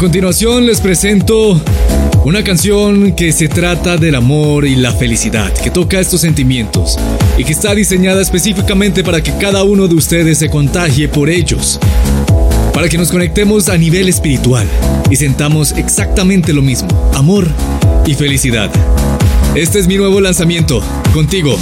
continuación les presento una canción que se trata del amor y la felicidad, que toca estos sentimientos y que está diseñada específicamente para que cada uno de ustedes se contagie por ellos, para que nos conectemos a nivel espiritual y sentamos exactamente lo mismo, amor y felicidad. Este es mi nuevo lanzamiento, contigo,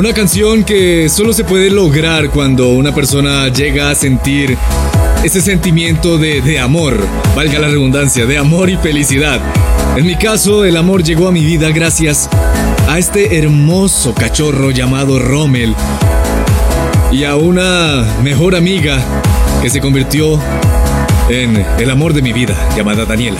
Una canción que solo se puede lograr cuando una persona llega a sentir ese sentimiento de, amor, valga la redundancia, de amor y felicidad. En mi caso, el amor llegó a mi vida gracias a este hermoso cachorro llamado Rommel y a una mejor amiga que se convirtió en el amor de mi vida, llamada Daniela.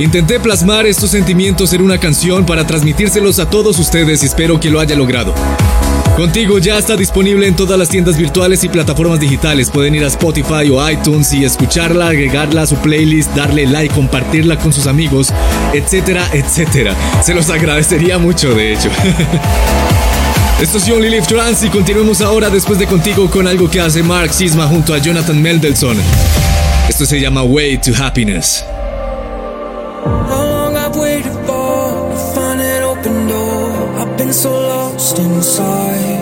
Intenté plasmar estos sentimientos en una canción para transmitírselos a todos ustedes y espero que lo haya logrado. Contigo ya está disponible en todas las tiendas virtuales y plataformas digitales. Pueden ir a Spotify o iTunes y escucharla, agregarla a su playlist, darle like, compartirla con sus amigos, etcétera, etcétera. Se los agradecería mucho, de hecho. Esto es Only Live Trans y continuemos ahora después de contigo con algo que hace Mark Sisma junto a Jonathan Mendelssohn. Esto se llama Way to Happiness. Been through the fog, funn it open now. I've been so lost inside.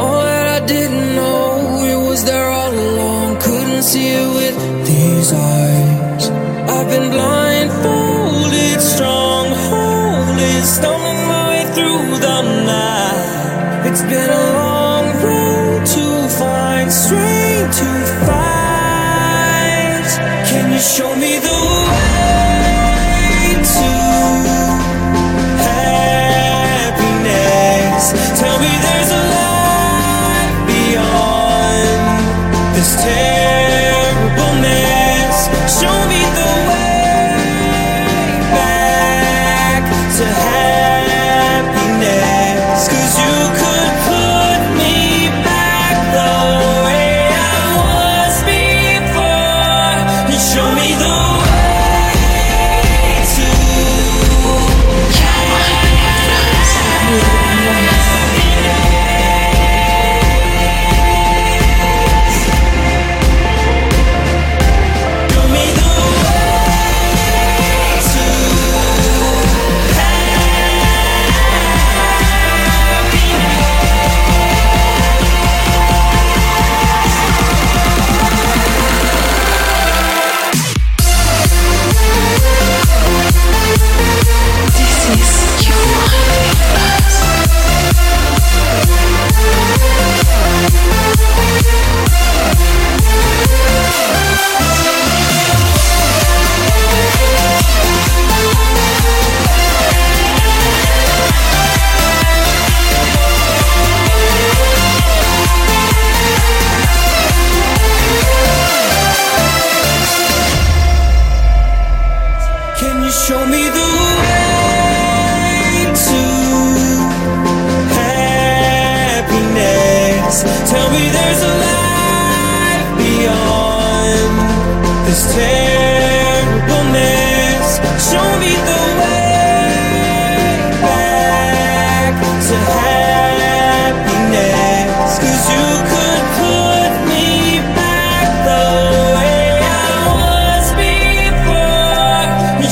All that I didn't know, it was there all along. Couldn't see it with these eyes. I've been blindfolded, strongholded, stumbling my way through the night. It's been a long road to find strength to fight. Can you show me the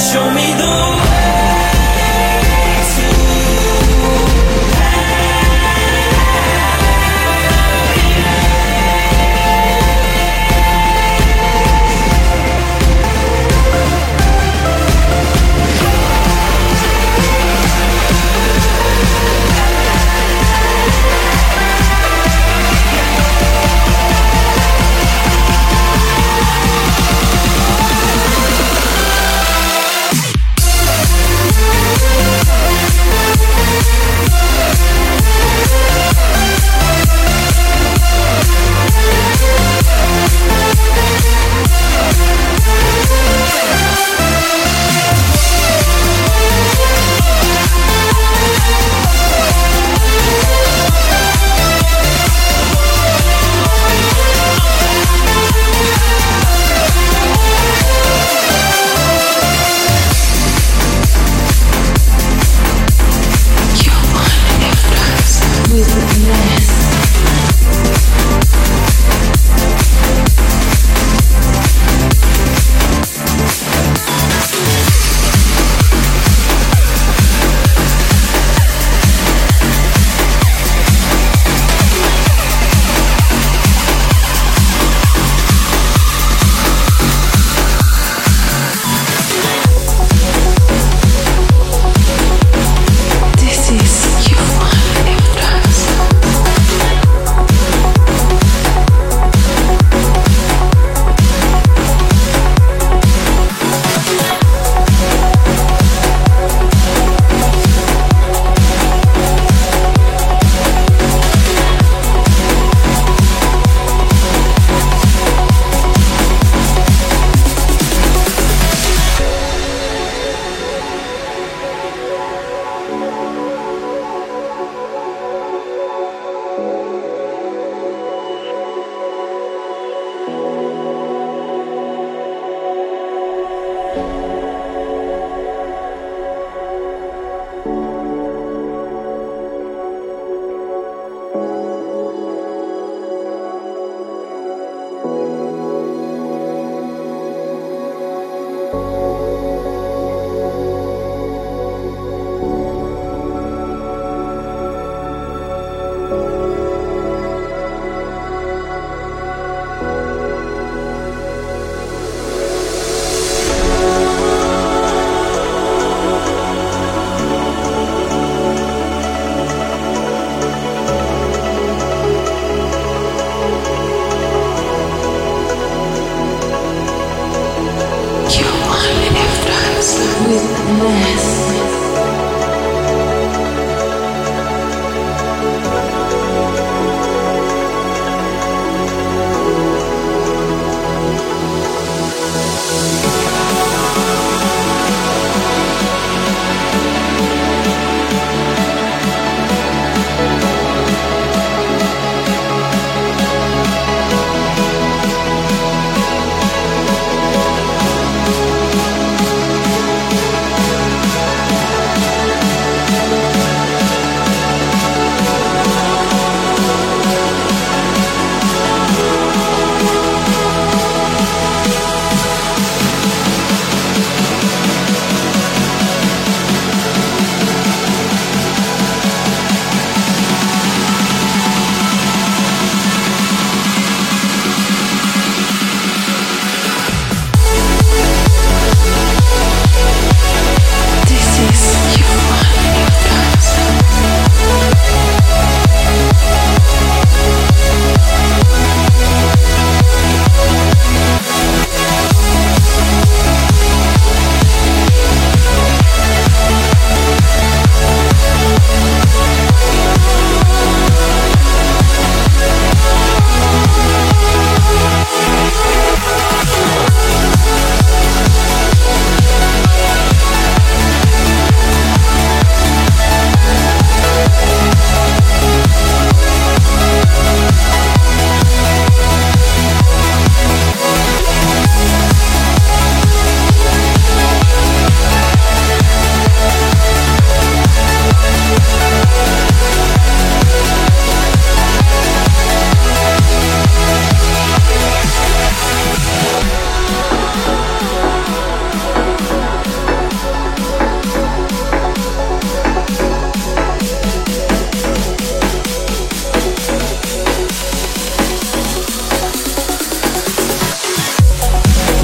show me the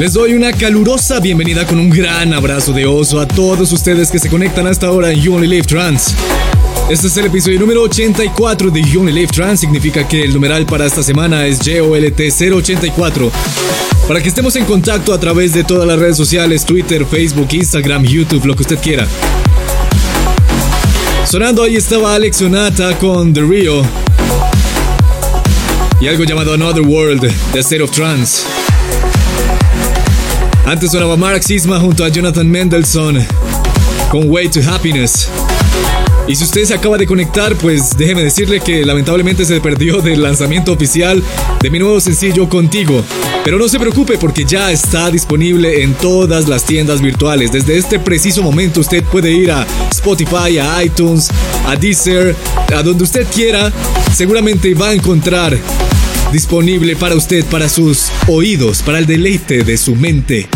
Les doy una calurosa bienvenida con un gran abrazo de oso a todos ustedes que se conectan hasta ahora en You Only Live Trans. Este es el episodio número 84 de You Only Live Trans, significa que el numeral para esta semana es JOLT084. Para que estemos en contacto a través de todas las redes sociales, Twitter, Facebook, Instagram, YouTube, lo que usted quiera. Sonando ahí estaba Alex Sonata con The Rio y algo llamado Another World, The State of Trance. Antes sonaba Mark Sisma junto a Jonathan Mendelssohn con Way to Happiness. Y si usted se acaba de conectar, pues déjeme decirle que lamentablemente se perdió del lanzamiento oficial de mi nuevo sencillo Contigo. Pero no se preocupe porque ya está disponible en todas las tiendas virtuales. Desde este preciso momento usted puede ir a Spotify, a iTunes, a Deezer, a donde usted quiera. Seguramente va a encontrar disponible para usted, para sus oídos, para el deleite de su mente.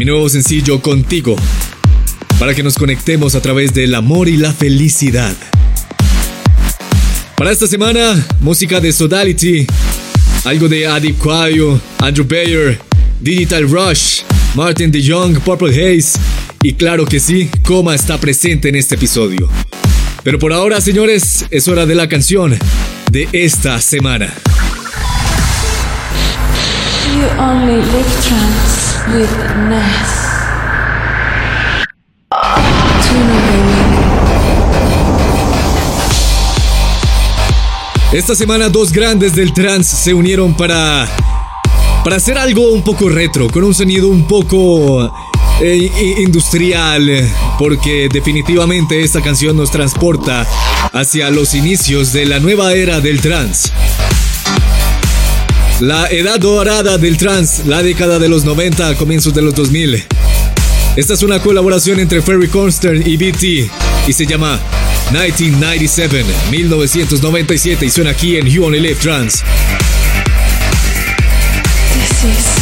Mi nuevo sencillo Contigo, para que nos conectemos a través del amor y la felicidad. Para esta semana, música de Sodality, algo de Adip Kwayo, Andrew Bayer, Digital Rush, Martin DeJong, Purple Haze y claro que sí, Coma está presente en este episodio. Pero por ahora, señores, es hora de la canción de esta semana. You only live trance with Ness. Esta semana dos grandes del trance se unieron para para hacer algo un poco retro, con un sonido un poco eh, industrial, porque definitivamente esta canción nos transporta hacia los inicios de la nueva era del trance. La edad dorada del trance, la década de los 90, comienzos de los 2000. Esta es una colaboración entre Ferry Cornstern y BT y se llama 1997, 1997 y suena aquí en You Only Live is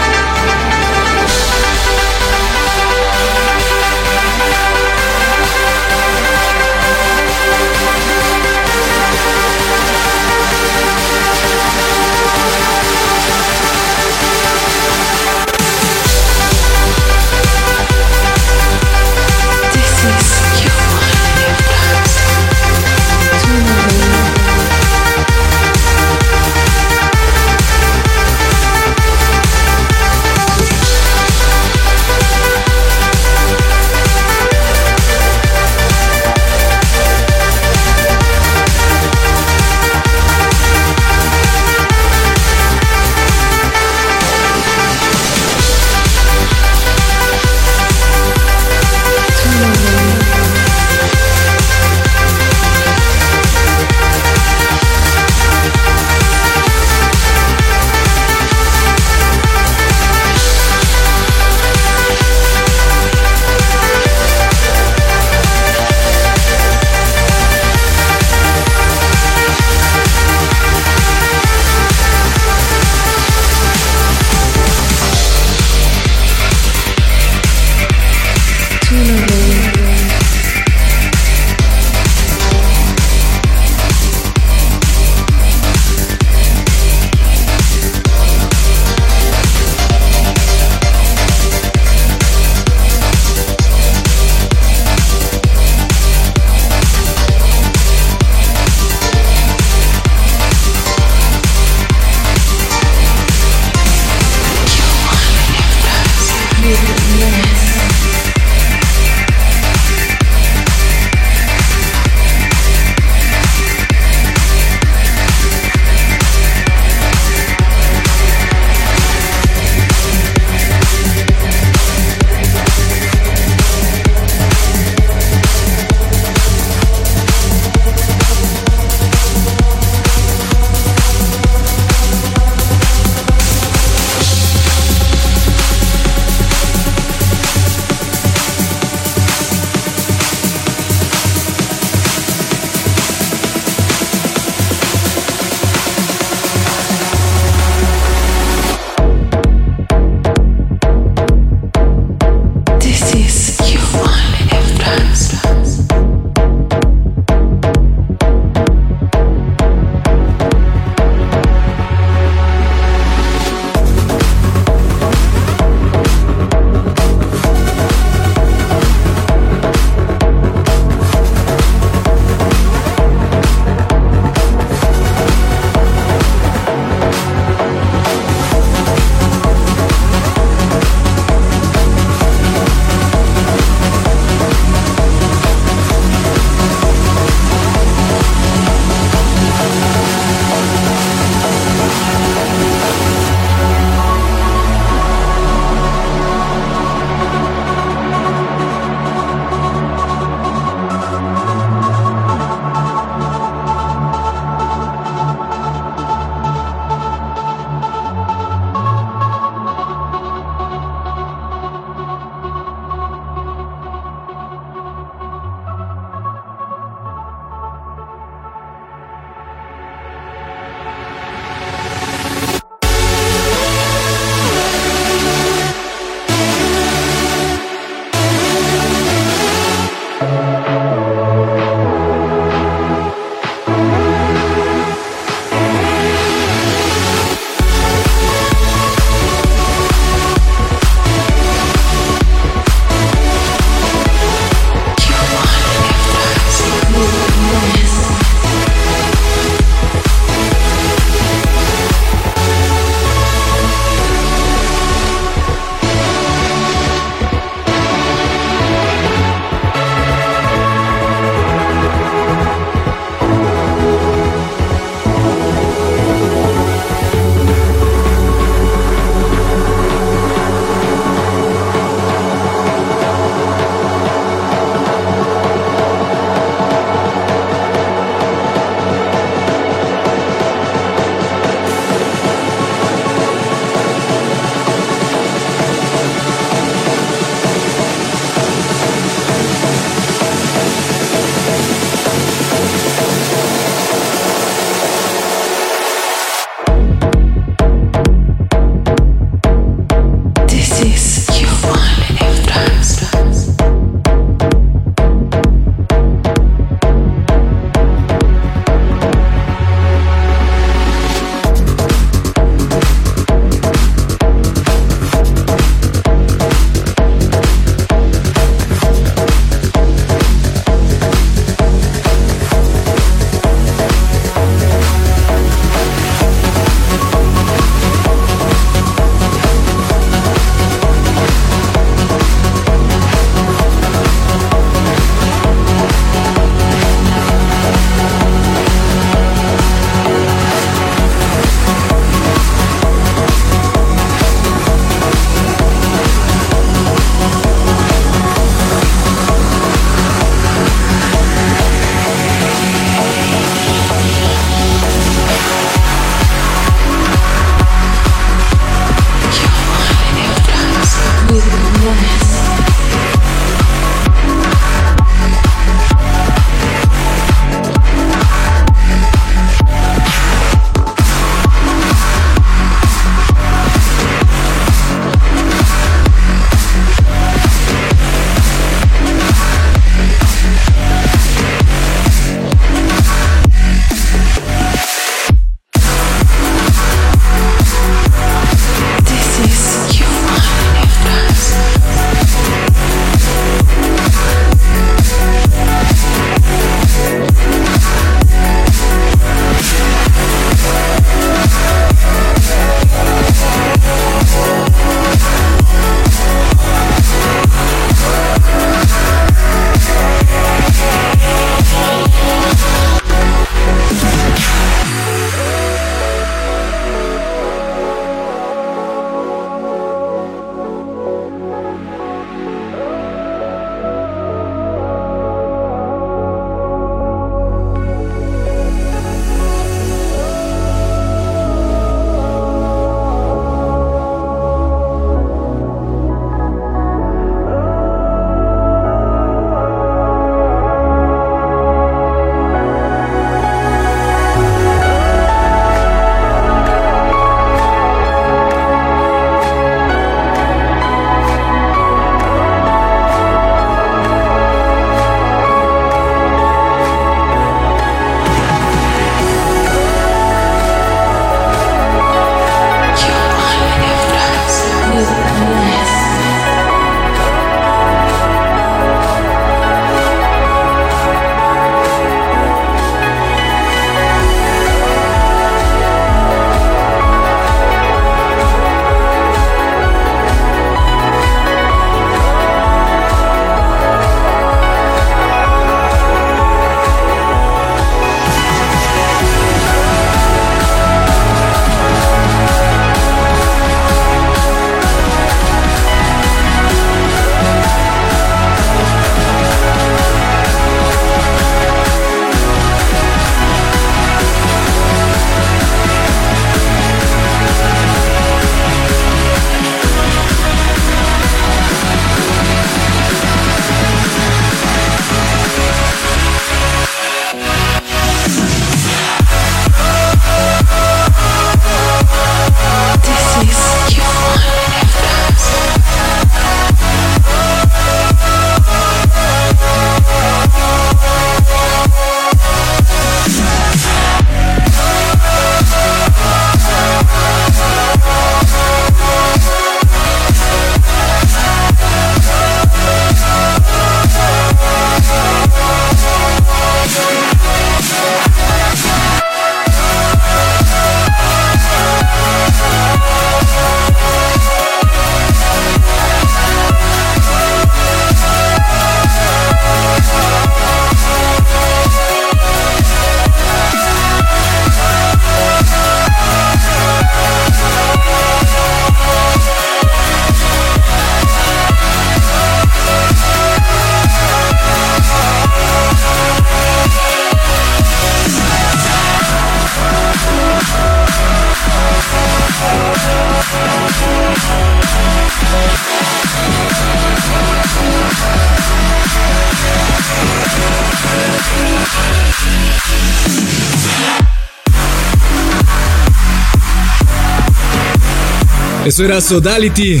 Era Sodality.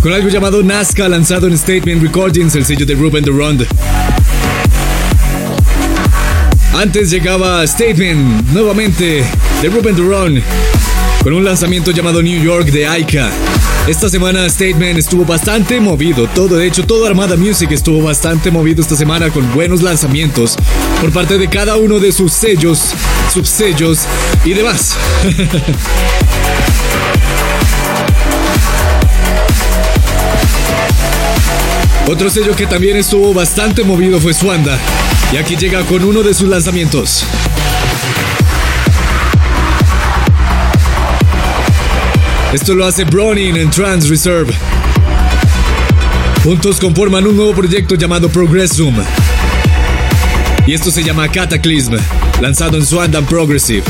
Con algo llamado Nazca lanzado en Statement Recordings, el sello de Ruben Durand. Antes llegaba Statement, nuevamente, de Ruben Durand, con un lanzamiento llamado New York de Aika. Esta semana Statement estuvo bastante movido, todo de hecho toda Armada Music estuvo bastante movido esta semana con buenos lanzamientos por parte de cada uno de sus sellos, subsellos y demás. Otro sello que también estuvo bastante movido fue Swanda, y aquí llega con uno de sus lanzamientos. Esto lo hace Browning en Trans Reserve. Juntos conforman un nuevo proyecto llamado Progressum. Y esto se llama Cataclysm, lanzado en Swanda Progressive.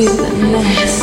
This is your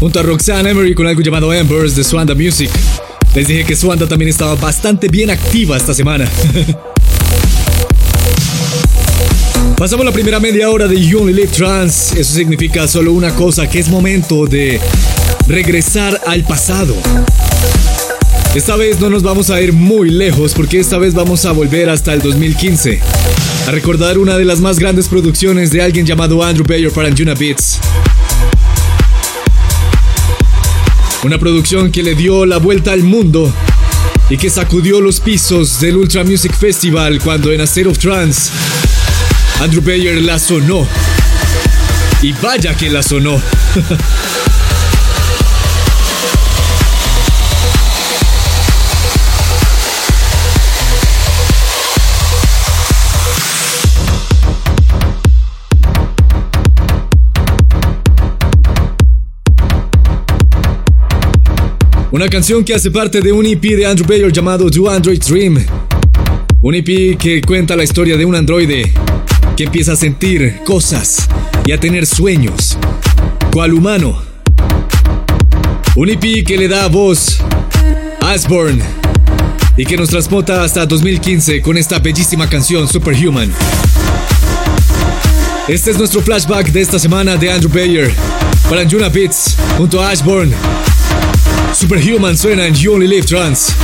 Junto a Roxanne Emery con algo llamado Embers de Swanda Music. Les dije que Swanda también estaba bastante bien activa esta semana. Pasamos la primera media hora de You Only Live Trans. Eso significa solo una cosa, que es momento de regresar al pasado. Esta vez no nos vamos a ir muy lejos porque esta vez vamos a volver hasta el 2015. A recordar una de las más grandes producciones de alguien llamado Andrew Bayer para Anjuna Beats. Una producción que le dio la vuelta al mundo y que sacudió los pisos del Ultra Music Festival cuando en A State of Trance Andrew Bayer la sonó. Y vaya que la sonó. Una canción que hace parte de un EP de Andrew Bayer llamado Do Android Dream. Un EP que cuenta la historia de un androide que empieza a sentir cosas y a tener sueños, cual humano. Un EP que le da voz a Asborn y que nos transporta hasta 2015 con esta bellísima canción Superhuman. Este es nuestro flashback de esta semana de Andrew Bayer para Anjuna Beats junto a Ashburn. Superhuman suena en You Only Live Trans.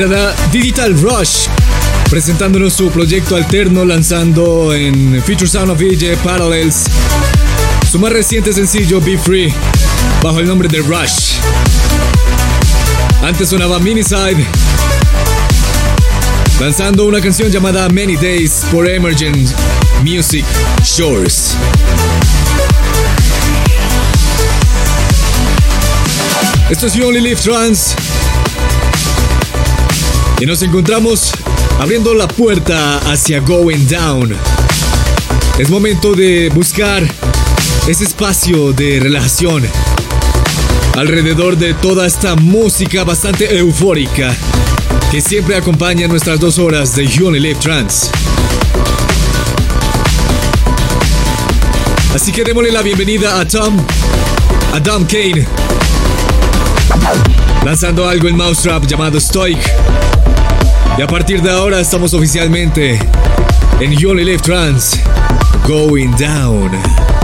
Era Digital Rush, presentándonos su proyecto alterno lanzando en Future Sound of VJ Parallels su más reciente sencillo Be Free, bajo el nombre de Rush. Antes sonaba Miniside, lanzando una canción llamada Many Days por Emergent Music Shores. Esto es You Only Live Trans. Y nos encontramos abriendo la puerta hacia Going Down. Es momento de buscar ese espacio de relajación alrededor de toda esta música bastante eufórica que siempre acompaña nuestras dos horas de You Live Trans. Así que démosle la bienvenida a Tom, a Tom Kane, lanzando algo en Mousetrap llamado Stoic. Y a partir de ahora estamos oficialmente en You Only Live Trans, Going Down.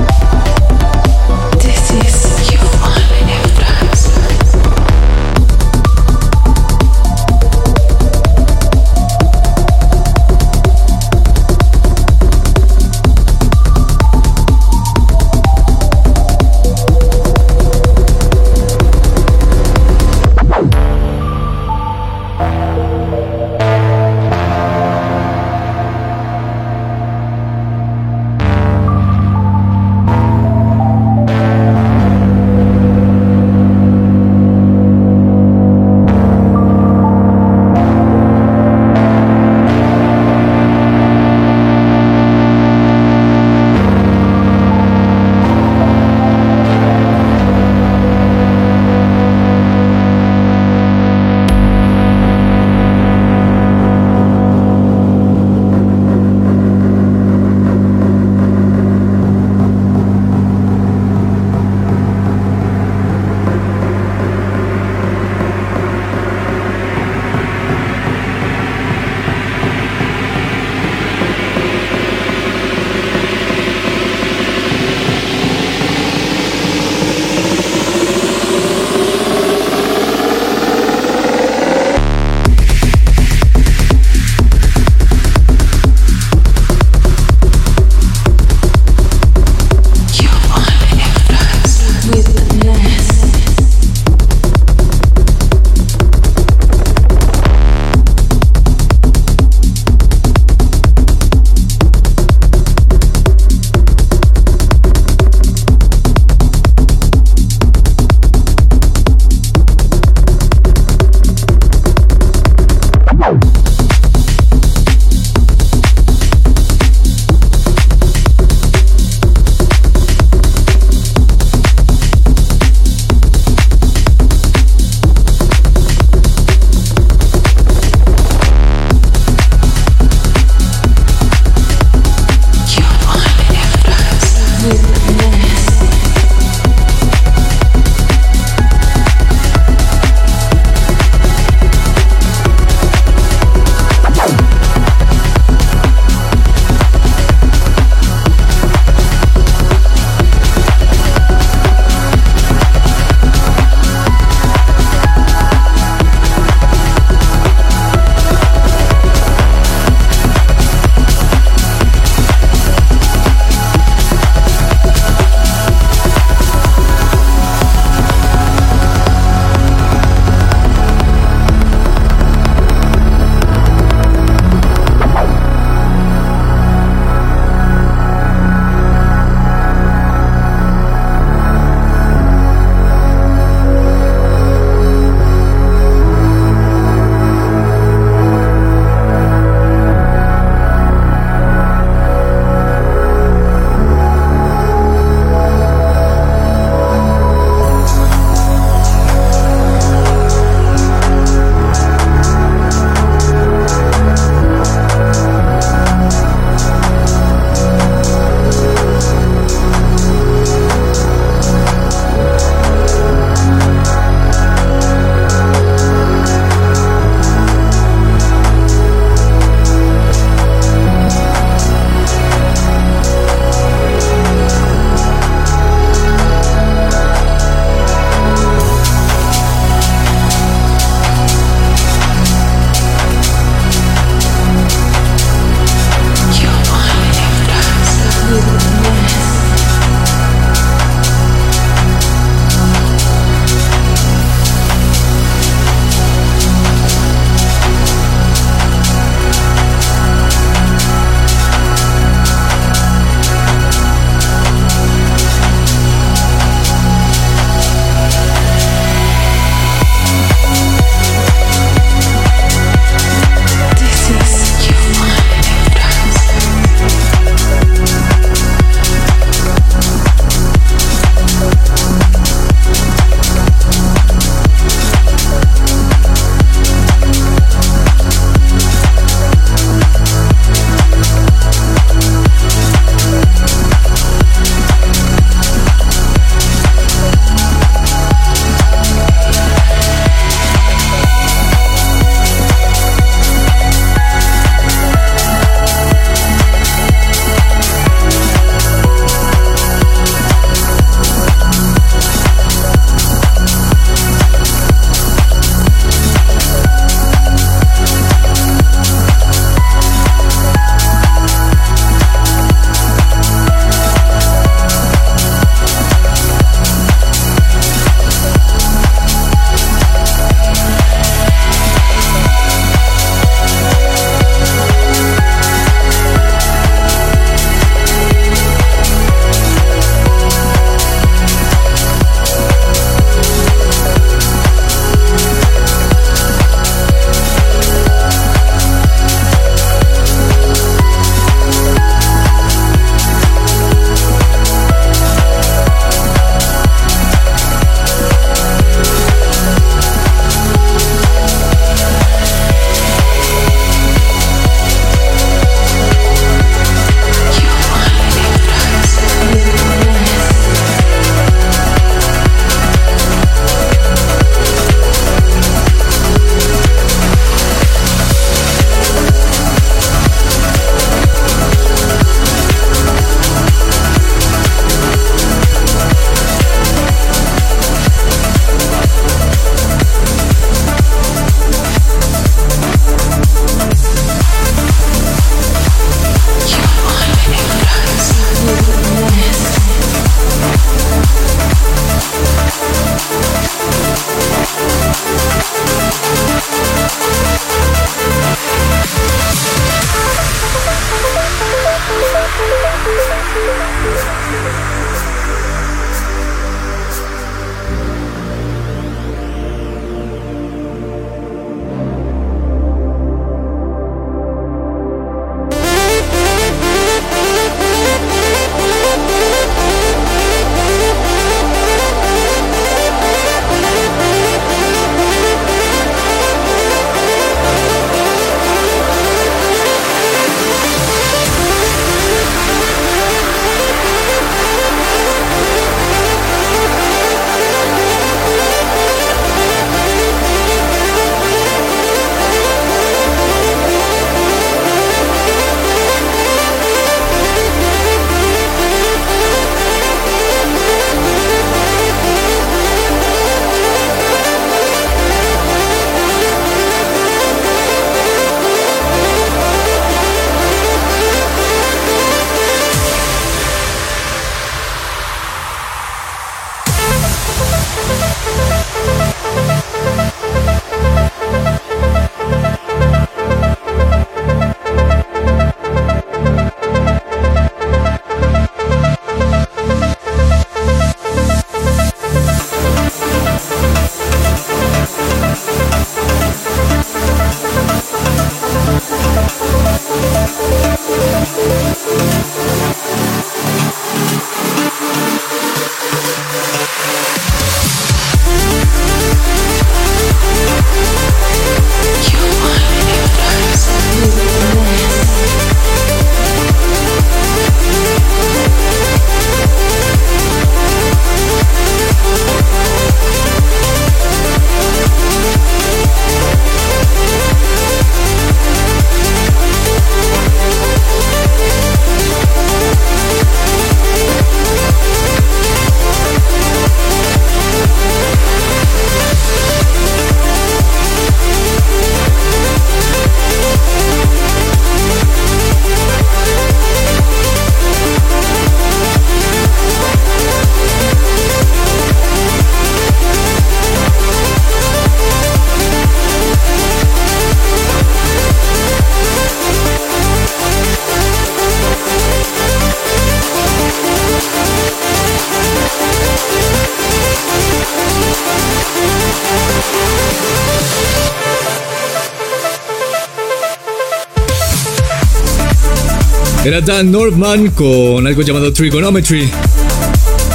Era Dan Norman con algo llamado Trigonometry,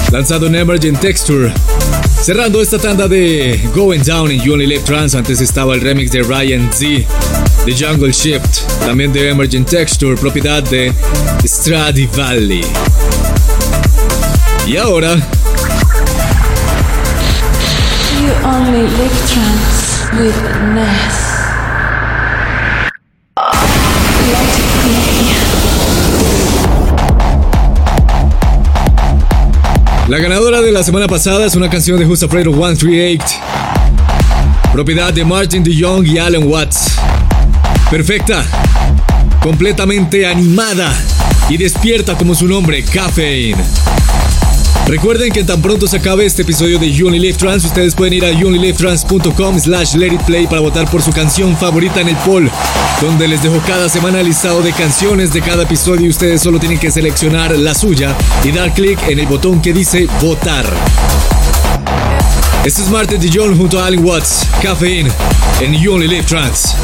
lanzado en Emergent Texture. Cerrando esta tanda de Going Down in You Only Live Trance, antes estaba el remix de Ryan Z, de Jungle Shift, también de Emergent Texture, propiedad de Valley. Y ahora... You Only Live Trance with Ness. La ganadora de la semana pasada es una canción de Who's Afraid of 138, propiedad de Martin DeYoung y Alan Watts. Perfecta, completamente animada y despierta como su nombre, Caffeine. Recuerden que tan pronto se acabe este episodio de You Live Trans, ustedes pueden ir a younlylivetrans.com slash let it play para votar por su canción favorita en el poll, donde les dejo cada semana el listado de canciones de cada episodio y ustedes solo tienen que seleccionar la suya y dar clic en el botón que dice votar. Este es Martin Dijon junto a Alan Watts, Caffeine, en You Only Live Trans.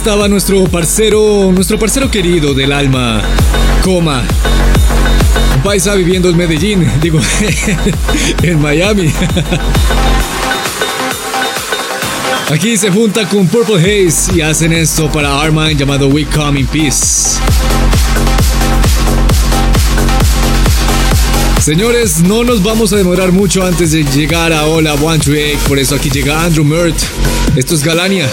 Estaba nuestro parcero, nuestro parcero querido del alma, Coma. Paisa viviendo en Medellín, digo, en Miami. Aquí se junta con Purple Haze y hacen esto para Armand llamado We Come in Peace. Señores, no nos vamos a demorar mucho antes de llegar a Hola One Tree por eso aquí llega Andrew Mert. Esto es Galania.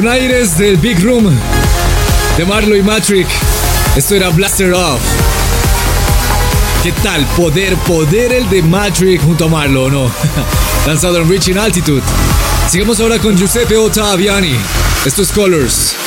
Con aires del Big Room de Marlo y Matrix. Esto era Blaster Off. ¿Qué tal? Poder, poder el de Matrix junto a Marlo, ¿o ¿no? Lanzado en Reaching Altitude. Sigamos ahora con Giuseppe Ottaviani. Esto es Colors.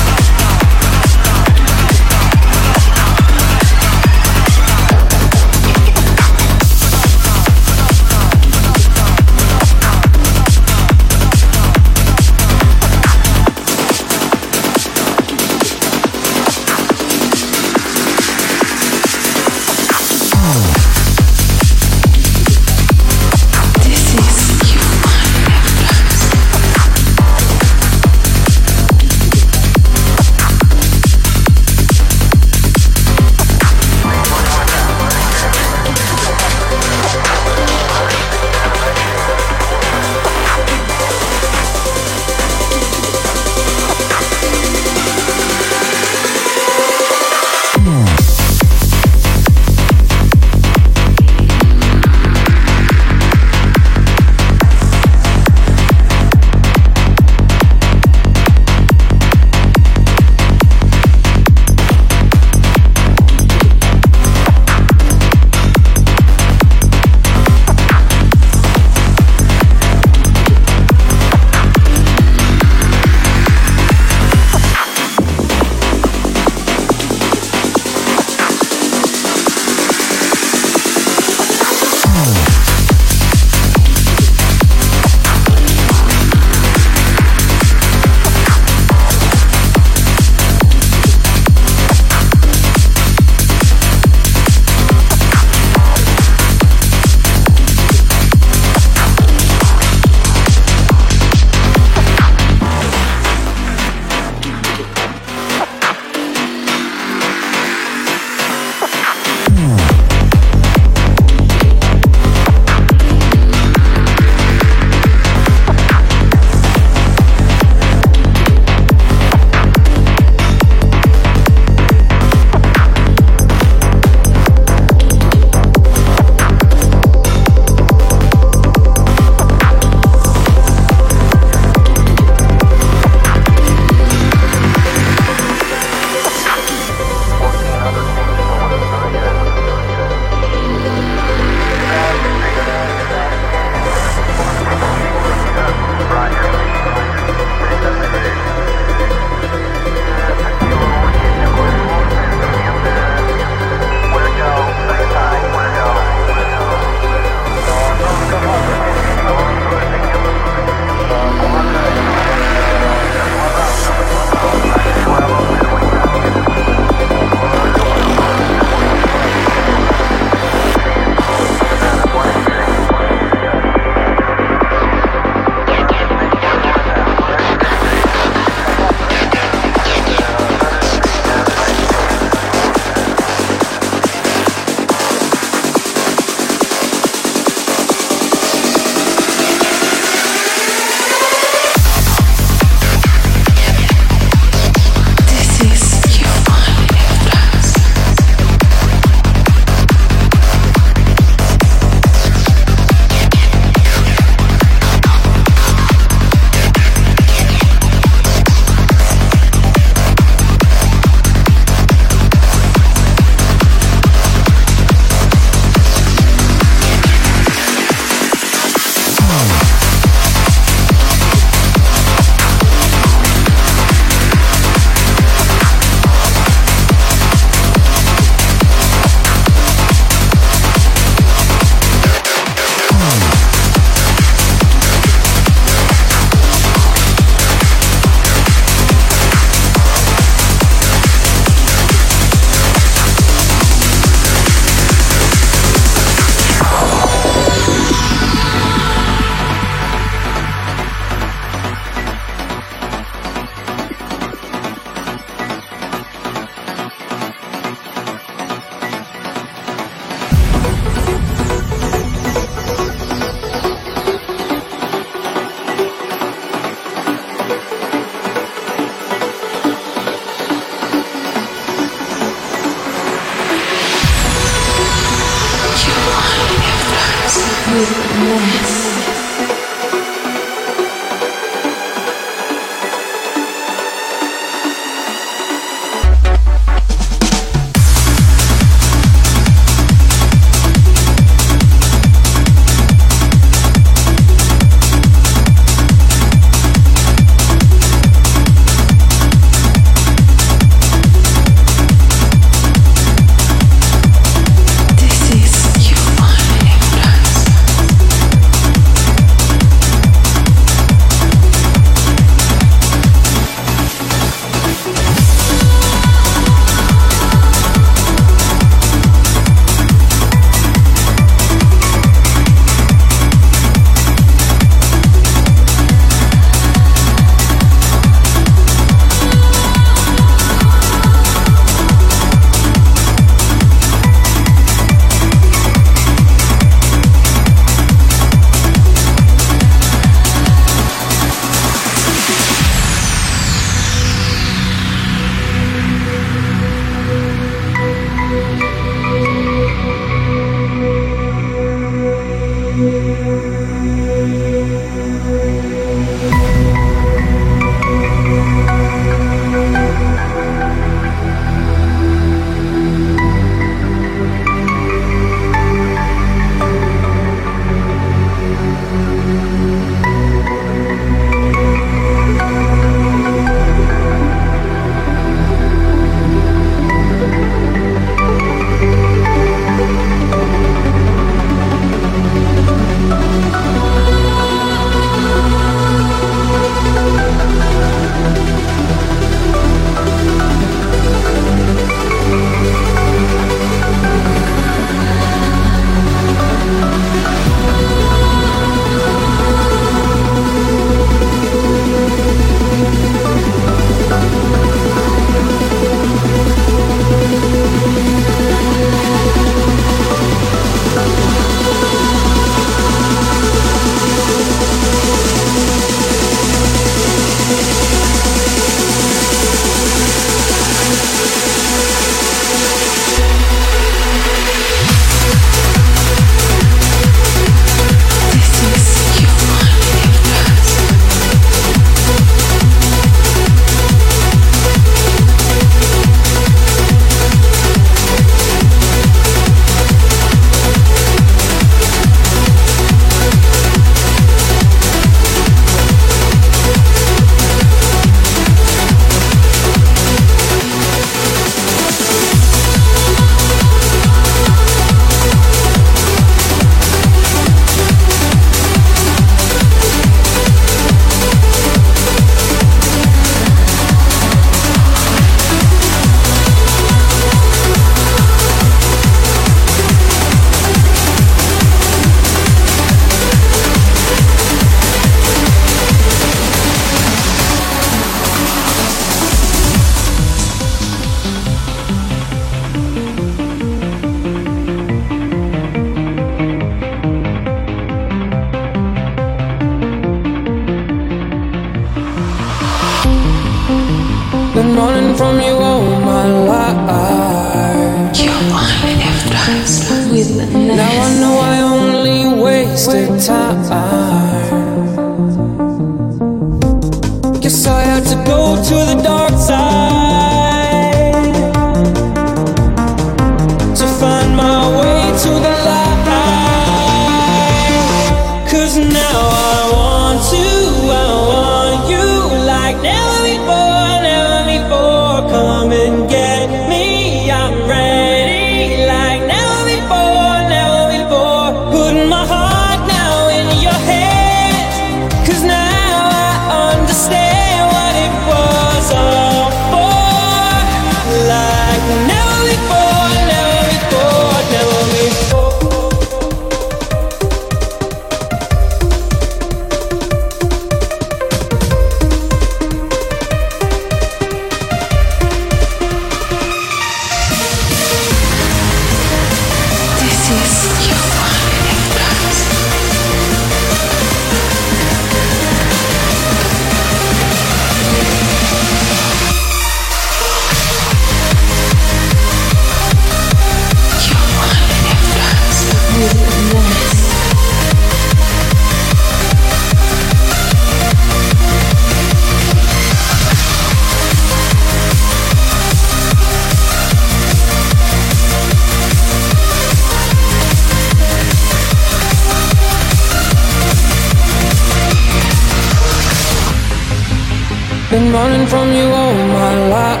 Running from you all my life.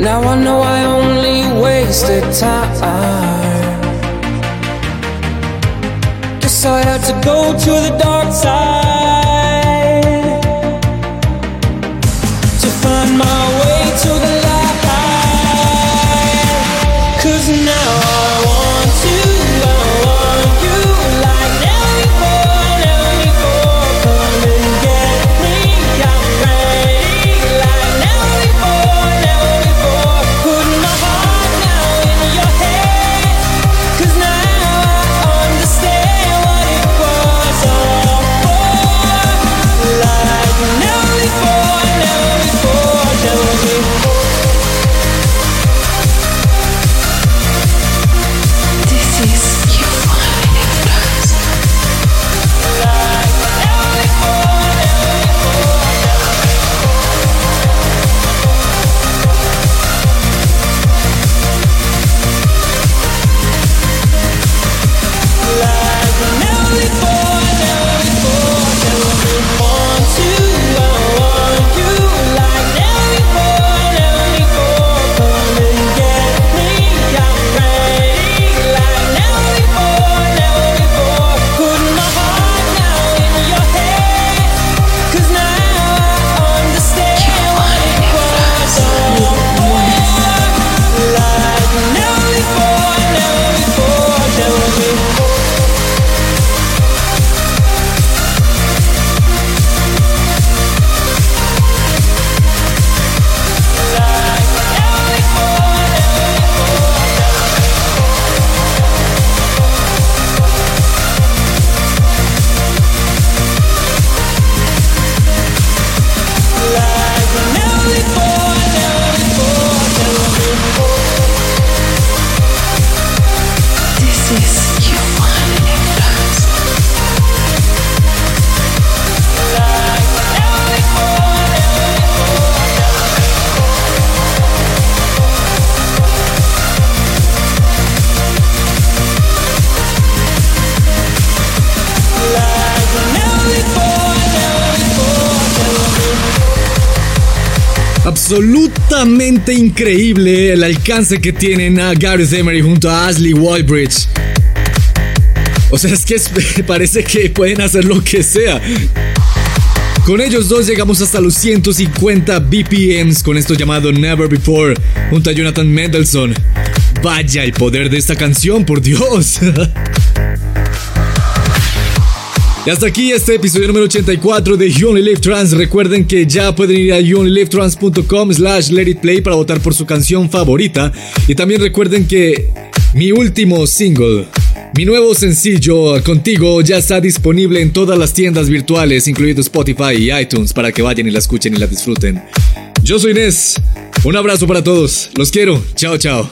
Now I know I only wasted time. Guess I had to go to the dark side Absolutamente increíble el alcance que tienen a Gareth Emery junto a Ashley Walbridge. O sea, es que parece que pueden hacer lo que sea. Con ellos dos llegamos hasta los 150 BPMs con esto llamado Never Before junto a Jonathan Mendelssohn. Vaya el poder de esta canción, por Dios. Y hasta aquí este episodio número 84 de You Only Live Trans. Recuerden que ya pueden ir a youonlylivetrans.com slash let it play para votar por su canción favorita. Y también recuerden que mi último single, mi nuevo sencillo Contigo ya está disponible en todas las tiendas virtuales, incluido Spotify y iTunes, para que vayan y la escuchen y la disfruten. Yo soy Inés. Un abrazo para todos. Los quiero. Chao, chao.